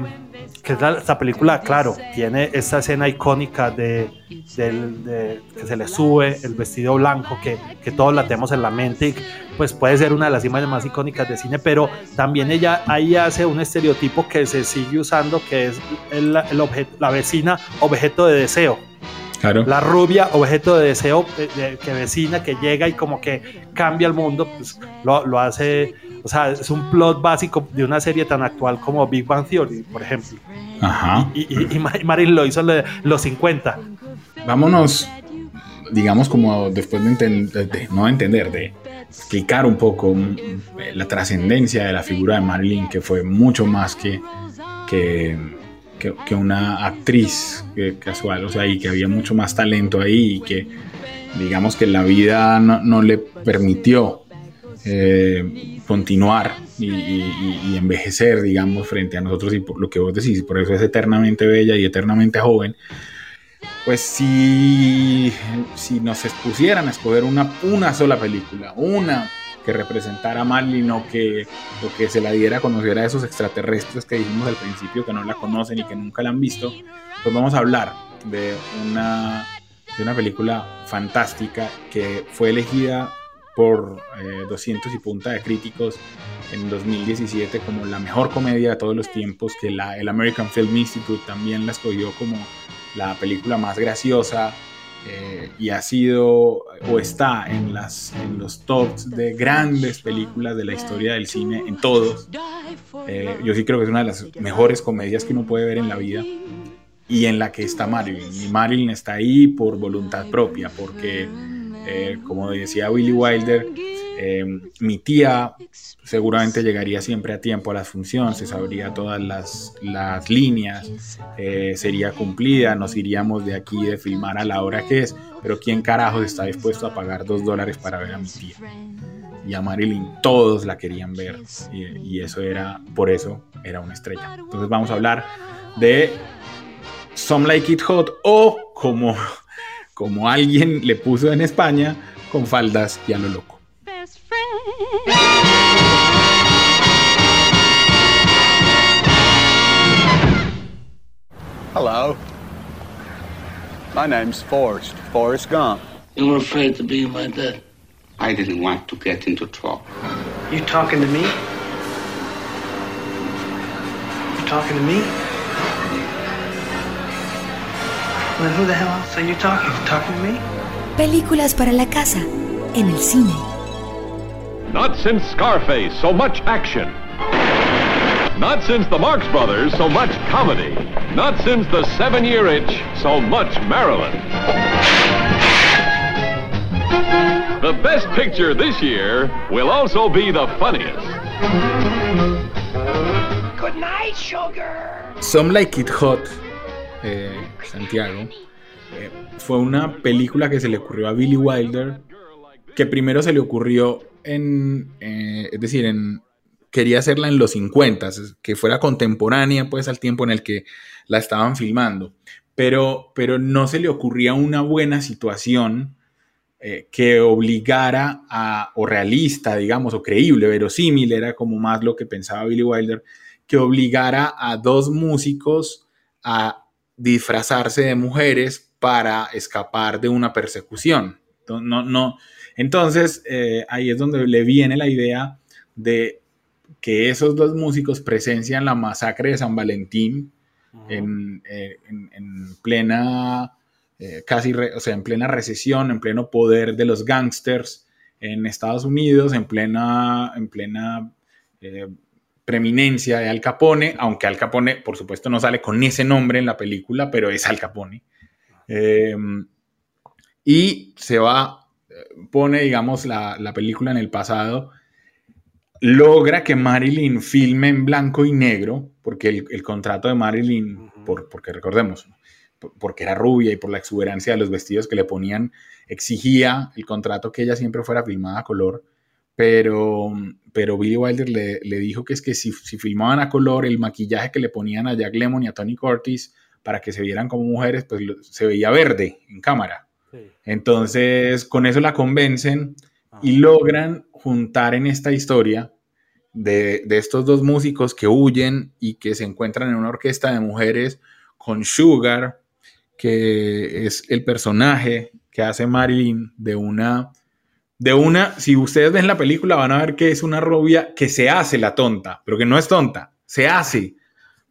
Speaker 3: que esta película, claro, tiene esta escena icónica de, que se le sube el vestido blanco, que, que, todos la tenemos en la mente, y pues puede ser una de las imágenes más icónicas de cine, pero también ella ahí hace un estereotipo que se sigue usando, que es el, el la vecina objeto de deseo.
Speaker 2: Claro.
Speaker 3: La rubia, objeto de deseo eh, que vecina, que llega y como que cambia el mundo, pues lo, lo hace, o sea, es un plot básico de una serie tan actual como Big Bang Theory, por ejemplo.
Speaker 2: Ajá.
Speaker 3: Y, y, lo hizo en los 50.
Speaker 2: Vámonos, digamos, como después de, no entender, de explicar un poco mm, la trascendencia de la figura de Marilyn, que fue mucho más que, que, que, una actriz casual, o sea, y que había mucho más talento ahí y que, digamos, que la vida no, no le permitió eh, continuar y, y, envejecer, digamos, frente a nosotros y por lo que vos decís, por eso es eternamente bella y eternamente joven. Pues si, si nos expusieran a escoger una, una sola película, una que representara a Marilyn o que, o que se la diera a conocer a esos extraterrestres que dijimos al principio que no la conocen y que nunca la han visto, pues vamos a hablar de una, de una película fantástica que fue elegida por 200 eh, y punta de críticos en 2017 como la mejor comedia de todos los tiempos, que la, el American Film Institute también la escogió como la película más graciosa eh, y ha sido o está en, las, en los tops de grandes películas de la historia del cine, en todos. Eh, yo sí creo que es una de las mejores comedias que uno puede ver en la vida y en la que está Marilyn. Y Marilyn está ahí por voluntad propia, porque, eh, como decía Willy Wilder, mi tía seguramente llegaría siempre a tiempo a las funciones, se sabría todas las, las líneas, eh, sería cumplida, nos iríamos de aquí de filmar a la hora que es, pero ¿quién carajo está dispuesto a pagar dos dólares para ver a mi tía? Y a Marilyn todos la querían ver y, y eso era, por eso era una estrella. Entonces vamos a hablar de Some Like It Hot o como, como alguien le puso en España, con faldas y a lo loco.
Speaker 4: Hello. My name's Forrest, Forrest Gump.
Speaker 5: You were afraid to be my dad.
Speaker 6: I didn't want to get into trouble.
Speaker 5: You talking to me? You talking to me? Well, who the hell else are you talking? You talking to me?
Speaker 1: Películas para la casa, en el cine.
Speaker 7: Not since Scarface, so much action. Not since the Marx Brothers, so much comedy. Not since the Seven Year Itch, so much Maryland. The best picture this year will also be the funniest.
Speaker 5: Good night, sugar.
Speaker 2: Some Like It Hot, eh, Santiago, eh, fue una película que se le ocurrió a Billy Wilder, que primero se le ocurrió en, eh, es decir, en, quería hacerla en los 50, que fuera contemporánea pues al tiempo en el que la estaban filmando, pero, pero no se le ocurría una buena situación eh, que obligara a, o realista, digamos, o creíble, verosímil, era como más lo que pensaba Billy Wilder, que obligara a dos músicos a disfrazarse de mujeres para escapar de una persecución. No, no, entonces, eh, ahí es donde le viene la idea de que esos dos músicos presencian la masacre de San Valentín en, eh, plena, eh, casi, o sea, en plena recesión, en pleno poder de los gangsters en Estados Unidos, en plena, en plena preeminencia de Al Capone, aunque Al Capone, por supuesto, no sale con ese nombre en la película, pero es Al Capone. y se va pone, digamos, la, película en el pasado, logra que Marilyn filme en blanco y negro, porque el, contrato de Marilyn, por, porque recordemos, porque era rubia y por la exuberancia de los vestidos que le ponían, exigía el contrato que ella siempre fuera filmada a color, pero, pero Billy Wilder le, dijo que es que si, si, filmaban a color, el maquillaje que le ponían a Jack Lemmon y a Tony Curtis para que se vieran como mujeres, pues se veía verde en cámara. Entonces, con eso la convencen y logran juntar en esta historia de, estos dos músicos que huyen y que se encuentran en una orquesta de mujeres con Sugar, que es el personaje que hace Marilyn de una, de una, si ustedes ven la película van a ver que es una rubia que se hace la tonta, pero que no es tonta, se hace,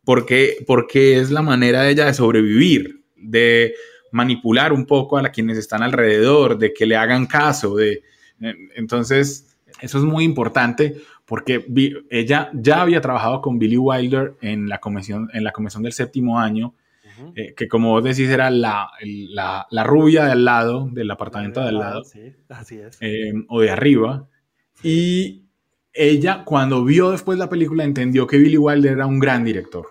Speaker 2: porque, porque es la manera de ella de sobrevivir, de manipular un poco a quienes están alrededor, de que le hagan caso, de eh, entonces eso es muy importante porque ella ya había trabajado con Billy Wilder en la comisión, en la comisión del séptimo año, eh, que como vos decís era la, la, la, rubia de al lado, del apartamento de al lado,
Speaker 3: sí, así es.
Speaker 2: Eh, o de arriba, y ella cuando vio después la película entendió que Billy Wilder era un gran director.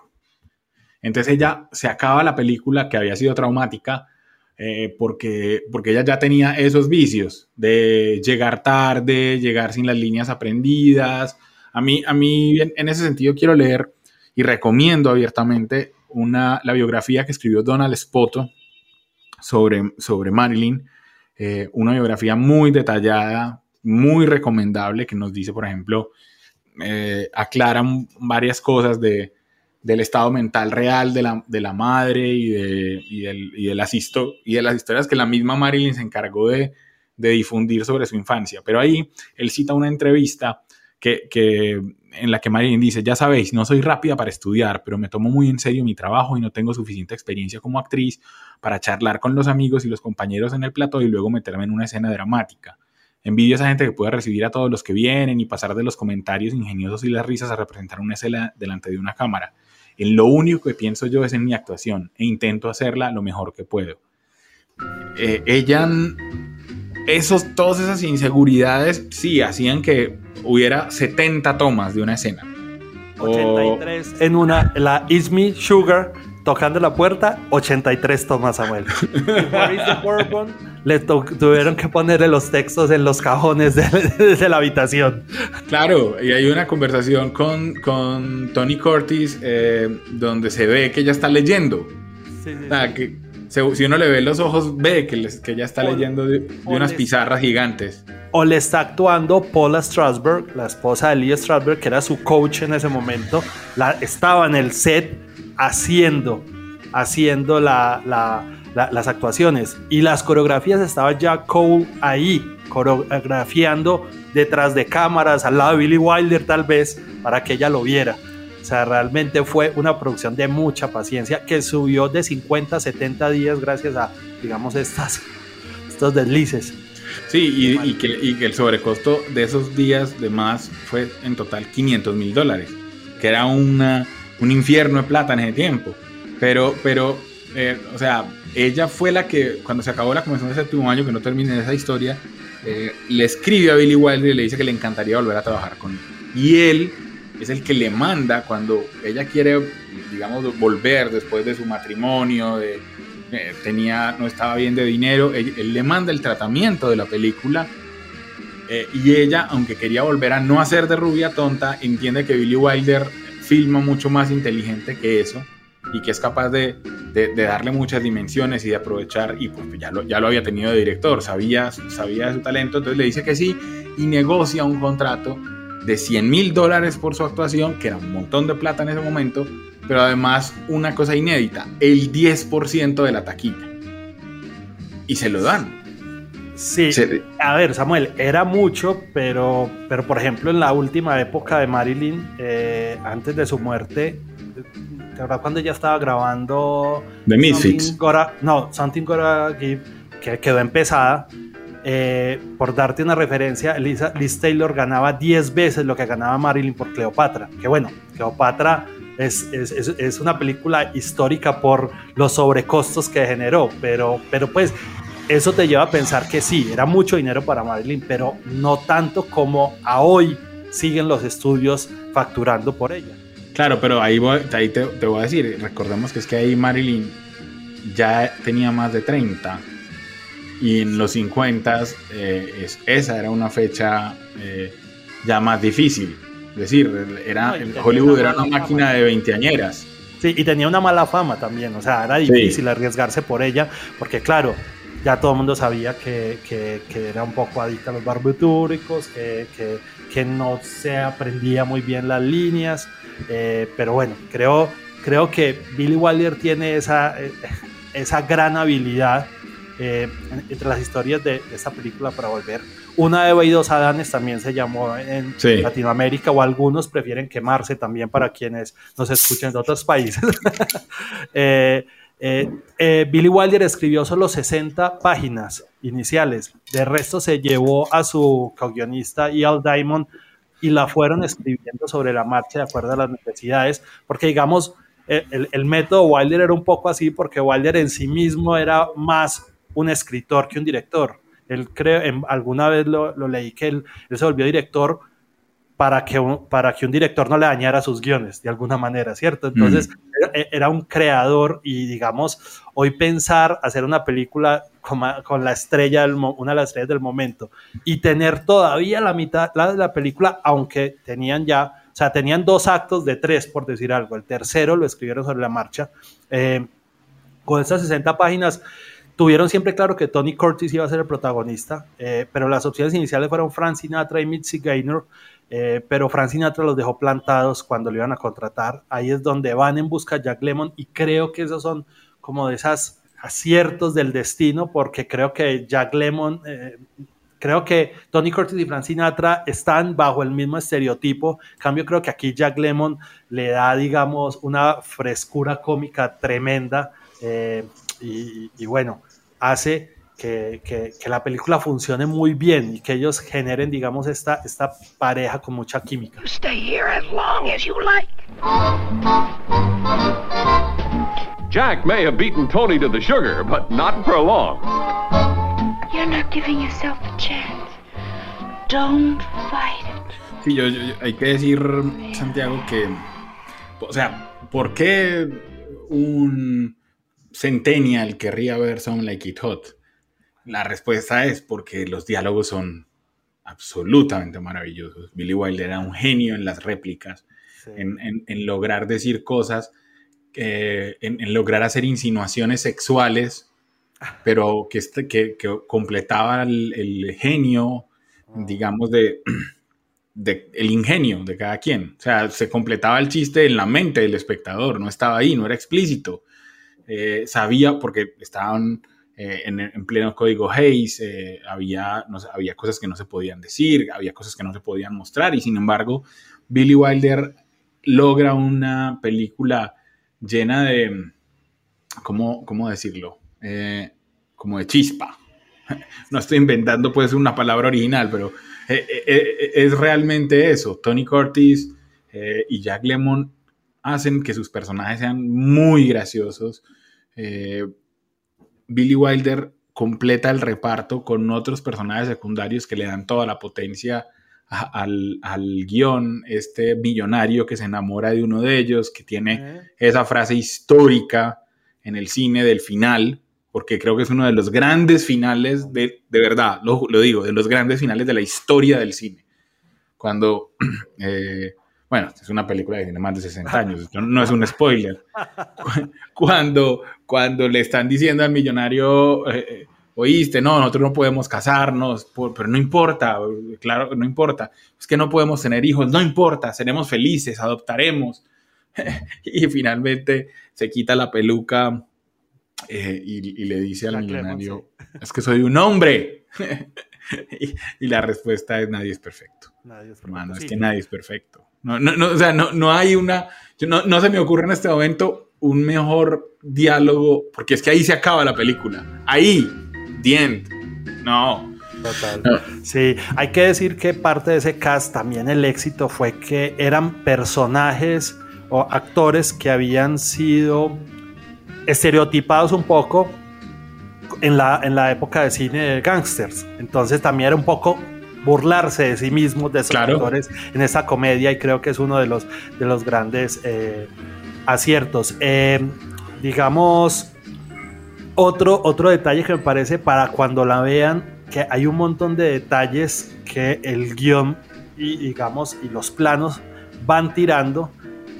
Speaker 2: Entonces ella se acaba la película que había sido traumática eh, porque, porque ella ya tenía esos vicios de llegar tarde, llegar sin las líneas aprendidas. A mí, a mí en, ese sentido quiero leer y recomiendo abiertamente una, la biografía que escribió Donald Spoto sobre, sobre Marilyn, eh, una biografía muy detallada, muy recomendable, que nos dice, por ejemplo, eh, aclara varias cosas de, del estado mental real de la, de la madre y de, y, del, y, de las y de las historias que la misma Marilyn se encargó de, de, difundir sobre su infancia. Pero ahí él cita una entrevista que, que, en la que Marilyn dice, ya sabéis, no soy rápida para estudiar, pero me tomo muy en serio mi trabajo y no tengo suficiente experiencia como actriz para charlar con los amigos y los compañeros en el plató y luego meterme en una escena dramática. Envidio a esa gente que pueda recibir a todos los que vienen y pasar de los comentarios ingeniosos y las risas a representar una escena delante de una cámara. En lo único que pienso yo es en mi actuación e intento hacerla lo mejor que puedo. Eh, ella, esos, todas esas inseguridades, sí, hacían que hubiera 70 tomas de una escena.
Speaker 3: 83 en una, la Is Me Sugar tocando la puerta, 83 tomas, Samuel. le tuvieron que ponerle los textos en los cajones de, la habitación.
Speaker 2: Claro, y hay una conversación con, con Tony Curtis eh, donde se ve que ella está leyendo. Sí, sí, que si uno le ve los ojos, ve que, que ella está leyendo de, unas pizarras gigantes.
Speaker 3: O le está actuando Paula Strasberg, la esposa de Lee Strasberg, que era su coach en ese momento. La, estaba en el set haciendo, haciendo la, las actuaciones. Y las coreografías estaba ya Cole ahí, coreografiando detrás de cámaras, al lado de Billy Wilder tal vez, para que ella lo viera. O sea, realmente fue una producción de mucha paciencia que subió de 50 a 70 días gracias a, digamos, estas, estos deslices.
Speaker 2: Sí, y, que, y que el sobrecosto de esos días de más fue en total 500 mil dólares, que era una un infierno de plata en ese tiempo. Pero, pero eh, o sea, ella fue la que, cuando se acabó la convención del séptimo año, que no termine esa historia, eh, le escribe a Billy Wilder y le dice que le encantaría volver a trabajar con él. Y él es el que le manda cuando ella quiere, digamos, volver después de su matrimonio, eh, tenía, no estaba bien de dinero, él, le manda el tratamiento de la película. y ella, aunque quería volver a no hacer de rubia tonta, entiende que Billy Wilder filma mucho más inteligente que eso y que es capaz de, darle muchas dimensiones y de aprovechar, y pues ya lo, ya lo había tenido de director, sabía, sabía de su talento, entonces le dice que sí y negocia un contrato de 100 mil dólares por su actuación, que era un montón de plata en ese momento, pero además una cosa inédita, el 10% de la taquilla. Y se lo dan.
Speaker 3: Sí, a ver, Samuel, era mucho, pero, pero por ejemplo en la última época de Marilyn, eh, antes de su muerte, ¿te acuerdas cuando ella estaba grabando?
Speaker 2: The Misfits.
Speaker 3: no, Something Gotta Give, que quedó empezada. Eh, por darte una referencia, Lisa, Liz Taylor ganaba 10 veces lo que ganaba Marilyn por Cleopatra. Que bueno, Cleopatra es, es, es, una película histórica por los sobrecostos que generó, pero, pero pues eso te lleva a pensar que sí, era mucho dinero para Marilyn, pero no tanto como a hoy siguen los estudios facturando por ella.
Speaker 2: Claro, pero ahí, ahí te, voy a decir, recordemos que es que ahí Marilyn ya tenía más de 30 y en los 50 eh, esa era una fecha eh, ya más difícil. Es decir, era, Hollywood era una máquina de veinteañeras.
Speaker 3: Sí, y tenía una mala fama también, o sea, era difícil arriesgarse por ella, porque claro, ya todo el mundo sabía que, que, era un poco adicta a los barbitúricos, que, que, no se aprendía muy bien las líneas, eh, pero bueno, creo, creo que Billy Wilder tiene esa, eh, esa gran habilidad eh, entre las historias de, esta película para volver. Una de y dos Adanes también se llamó en Latinoamérica, o algunos prefieren quemarse también para quienes nos escuchen de otros países. Eh, eh, Billy Wilder escribió solo 60 páginas iniciales. De resto se llevó a su co-guionista Ian Diamond y la fueron escribiendo sobre la marcha de acuerdo a las necesidades, porque digamos, eh, el, el, método Wilder era un poco así, porque Wilder en sí mismo era más un escritor que un director. Él creo, en, alguna vez lo, lo leí que él, él, se volvió director para que, un, para que un director no le dañara sus guiones de alguna manera, ¿cierto? Entonces mm. era, era, un creador y digamos, hoy pensar hacer una película con, con la estrella, del, una de las estrellas del momento y tener todavía la mitad la de la película, aunque tenían ya, o sea, tenían dos actos de tres, por decir algo, el tercero lo escribieron sobre la marcha, eh, con estas 60 páginas tuvieron siempre claro que Tony Curtis iba a ser el protagonista, eh, pero las opciones iniciales fueron Frank Sinatra y Mitzi Gaynor, eh, pero Frank Sinatra los dejó plantados cuando lo iban a contratar. Ahí es donde van en busca de Jack Lemon y creo que esos son como de esas aciertos del destino, porque creo que Jack Lemon, eh, creo que Tony Curtis y Frank Sinatra están bajo el mismo estereotipo. En cambio, creo que aquí Jack Lemon le da, digamos, una frescura cómica tremenda. Eh, y, y, bueno, hace que, que, que, la película funcione muy bien y que ellos generen, digamos, esta, esta pareja con mucha química.
Speaker 8: You stay here as long as you like.
Speaker 7: Jack may have beaten Tony to the sugar, but not for long.
Speaker 8: You're not giving yourself a chance. Don't fight it.
Speaker 2: Sí, yo, yo, hay que decir, Santiago, que, o sea, ¿por qué un Centennial querría ver Some Like It Hot? La respuesta es porque los diálogos son absolutamente maravillosos. Billy Wilder era un genio en las réplicas, sí. en, en, en, lograr decir cosas, eh, en, en, lograr hacer insinuaciones sexuales, pero que, este, que, que completaba el, el, genio, digamos, de, de, el ingenio de cada quien. O sea, se completaba el chiste en la mente del espectador, no estaba ahí, no era explícito. Eh, sabía, porque estaban eh, en, en, pleno código Hayes, eh, había, había cosas que no se podían decir, había cosas que no se podían mostrar, y sin embargo, Billy Wilder logra una película llena de, ¿cómo, cómo decirlo? Eh, como de chispa. No estoy inventando pues una palabra original, pero es realmente eso. Tony Curtis y Jack Lemmon hacen que sus personajes sean muy graciosos. Eh, Billy Wilder completa el reparto con otros personajes secundarios que le dan toda la potencia a, al, al, guion. Este millonario que se enamora de uno de ellos, que tiene esa frase histórica en el cine del final, porque creo que es uno de los grandes finales, de, de verdad, lo, lo, digo, de los grandes finales de la historia del cine. Cuando eh, bueno, es una película de tiene más de 60 años, no es un spoiler. Cuando, cuando le están diciendo al millonario, eh, oíste, no, nosotros no podemos casarnos, por, pero no importa, claro, no importa, es que no podemos tener hijos, no importa, seremos felices, adoptaremos. y finalmente se quita la peluca eh, y, y, le dice al millonario, es que soy un hombre. y, y, la respuesta es nadie es perfecto. Nadie es perfecto. Hermano, sí. es que nadie es perfecto. No, no, no, o sea, no, no hay una, no, no se me ocurre en este momento un mejor diálogo, porque es que ahí se acaba la película. Ahí, the end. No.
Speaker 3: Total. Sí, hay que decir que parte de ese cast también el éxito fue que eran personajes o actores que habían sido estereotipados un poco en la, en la época de cine de gangsters. Entonces también era un poco burlarse de sí mismos, de sus claro. actores en esta comedia y creo que es uno de los, de los grandes eh, aciertos. Eh, digamos, otro, otro detalle que me parece para cuando la vean, que hay un montón de detalles que el guion y digamos y los planos van tirando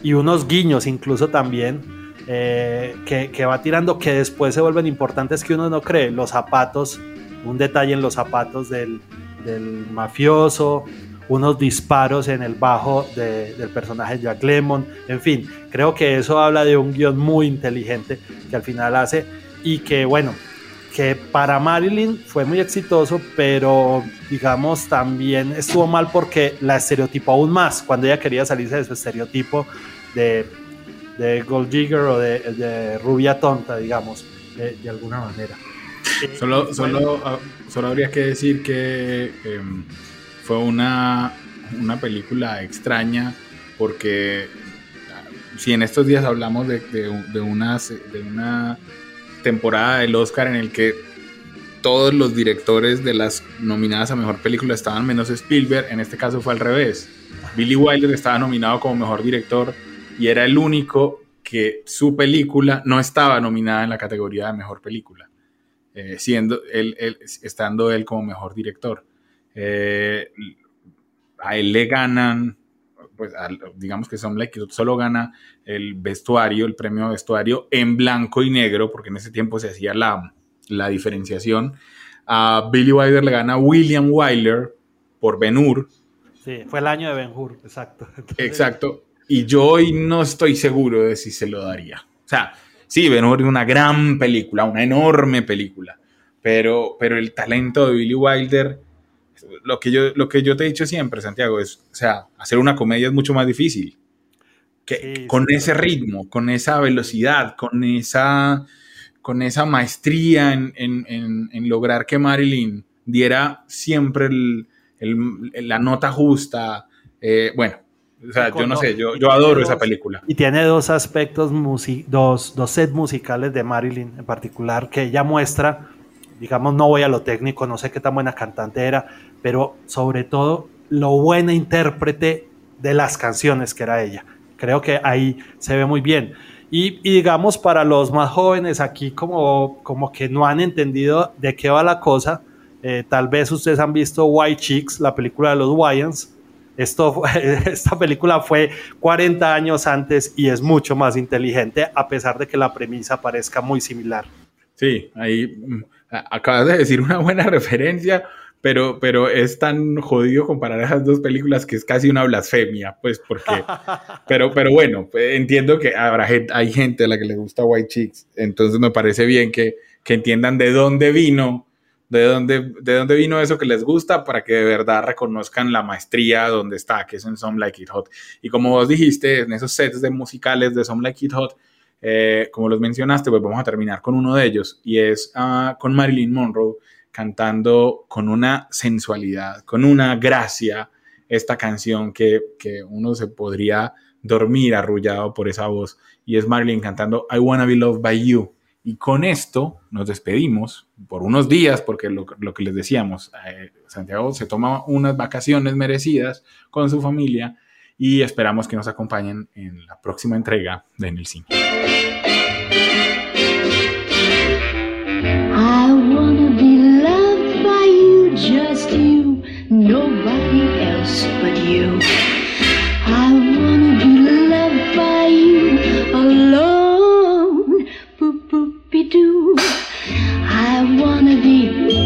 Speaker 3: y unos guiños incluso también eh, que, que va tirando que después se vuelven importantes que uno no cree. Los zapatos, un detalle en los zapatos del, del mafioso, unos disparos en el bajo de, del personaje Jack Lemmon, en fin, creo que eso habla de un guion muy inteligente que al final hace y que bueno, que para Marilyn fue muy exitoso, pero digamos también estuvo mal porque la estereotipó aún más cuando ella quería salirse de su estereotipo de, Gold Digger o de, Rubia Tonta, digamos, de alguna manera.
Speaker 2: Solo, solo,
Speaker 3: bueno,
Speaker 2: solo habría que decir que em, fue una, una película extraña porque si en estos días hablamos de, de, de una temporada del Oscar en el que todos los directores de las nominadas a Mejor Película estaban menos Spielberg, en este caso fue al revés. Billy Wilder estaba nominado como Mejor Director y era el único que su película no estaba nominada en la categoría de Mejor Película eh, siendo él, él- estando él como mejor director. Eh, a él le ganan, pues digamos que Some Like solo gana el vestuario, el premio vestuario en blanco y negro, porque en ese tiempo se hacía la, la diferenciación. A Billy Wilder le gana William Wyler por Ben Hur,
Speaker 3: sí, fue el año de Ben Hur, exacto. Entonces,
Speaker 2: Exacto. Y yo hoy no estoy seguro de si se lo daría. O sea, sí, Ben Hur es una gran película, una enorme película. Pero, pero el talento de Billy Wilder, lo que, yo, lo que yo te he dicho siempre, Santiago, es, o sea, hacer una comedia es mucho más difícil. Que,
Speaker 3: Sí,
Speaker 2: con
Speaker 3: sí,
Speaker 2: ese
Speaker 3: claro.
Speaker 2: ritmo, con esa velocidad, con esa, con esa maestría en, en- en- en lograr que Marilyn diera siempre el- el- la nota justa. eh, bueno, o sea, yo no sé, yo, yo adoro esa
Speaker 3: dos-
Speaker 2: película.
Speaker 3: Y tiene dos aspectos, dos, dos sets musicales de Marilyn en particular que ella muestra, digamos, no voy a lo técnico, no sé qué tan buena cantante era, pero sobre todo lo buena intérprete de las canciones que era ella. Creo que ahí se ve muy bien. Y, y digamos, para los más jóvenes aquí como, como que no han entendido de qué va la cosa, eh, tal vez ustedes han visto White Chicks, la película de los Wyans. Esto, esta película fue 40 años antes y es mucho más inteligente, a pesar de que la premisa parezca muy similar.
Speaker 2: Sí, ahí mm, acabas de decir una buena referencia, pero, pero es tan jodido comparar esas dos películas que es casi una blasfemia, pues porque, pero, pero bueno, entiendo que habrá gente, hay gente a la que le gusta White Chicks, entonces me parece bien que, que entiendan de dónde vino, de dónde, de dónde vino eso que les gusta para que de verdad reconozcan la maestría donde está, que es en Some Like It Hot. Y como vos dijiste, en esos sets de musicales de Some Like It Hot, eh, como los mencionaste, pues vamos a terminar con uno de ellos y es ah, con Marilyn Monroe cantando con una sensualidad, con una gracia esta canción que, que uno se podría dormir arrullado por esa voz y es Marilyn cantando I Wanna Be Loved by You. Y con esto nos despedimos por unos días, porque lo, lo que les decíamos, eh, Santiago se toma unas vacaciones merecidas con su familia y esperamos que nos acompañen en la próxima entrega de En.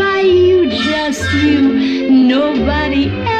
Speaker 8: by you, just you, nobody else